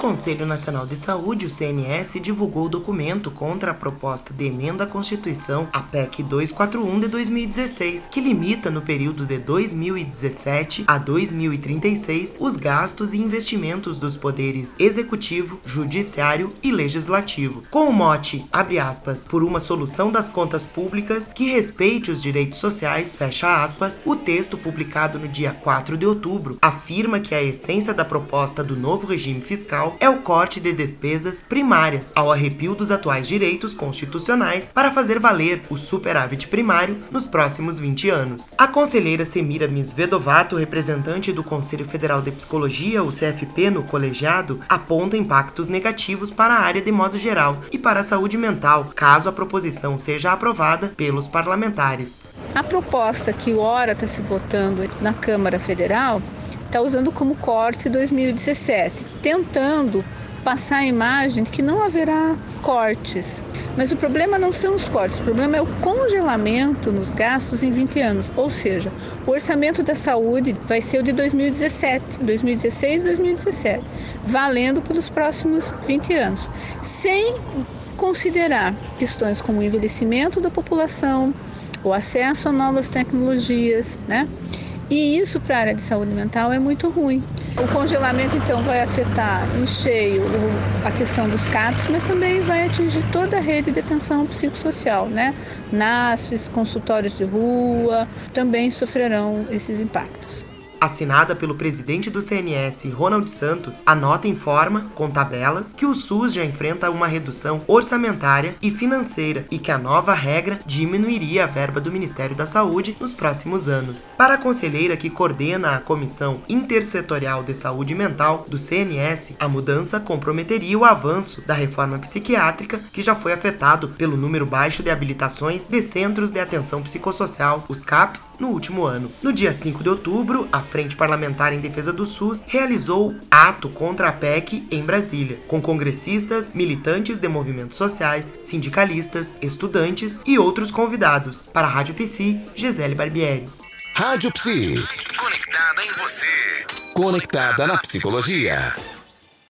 Conselho Nacional de Saúde, o CNS, divulgou o documento contra a proposta de emenda à Constituição, a PEC 241 de 2016, que limita no período de 2017 a 2036 os gastos e investimentos dos poderes executivo, judiciário e legislativo, com o mote, abre aspas, por uma solução das contas públicas que respeite os direitos sociais, fecha aspas, o texto publicado no dia 4 de outubro, afirma que a essência da proposta do novo regime fiscal é o corte de despesas primárias, ao arrepio dos atuais direitos constitucionais para fazer valer o superávit primário nos próximos 20 anos. A conselheira Semira Misvedovato, representante do Conselho Federal de Psicologia, o CFP, no colegiado, aponta impactos negativos para a área de modo geral e para a saúde mental, caso a proposição seja aprovada pelos parlamentares. A proposta que o Hora está se votando na Câmara Federal está usando como corte 2017, tentando passar a imagem de que não haverá cortes. Mas o problema não são os cortes, o problema é o congelamento nos gastos em 20 anos. Ou seja, o orçamento da saúde vai ser o de 2017, 2016 e 2017, valendo pelos próximos 20 anos, sem considerar questões como o envelhecimento da população, o acesso a novas tecnologias, né? E isso para a área de saúde mental é muito ruim. O congelamento então vai afetar em cheio a questão dos CAPs, mas também vai atingir toda a rede de atenção psicossocial, né? NASFs, consultórios de rua, também sofrerão esses impactos. Assinada pelo presidente do CNS, Ronald Santos, a nota informa, com tabelas, que o SUS já enfrenta uma redução orçamentária e financeira e que a nova regra diminuiria a verba do Ministério da Saúde nos próximos anos. Para a conselheira que coordena a Comissão Intersetorial de Saúde Mental do CNS, a mudança comprometeria o avanço da reforma psiquiátrica, que já foi afetado pelo número baixo de habilitações de centros de atenção psicossocial, os CAPs, no último ano. No dia 5 de outubro, a Frente Parlamentar em Defesa do SUS realizou ato contra a PEC em Brasília, com congressistas, militantes de movimentos sociais, sindicalistas, estudantes e outros convidados. Para a Rádio Psi, Gisele Barbieri. Rádio Psi. Conectada em você. Conectada na psicologia.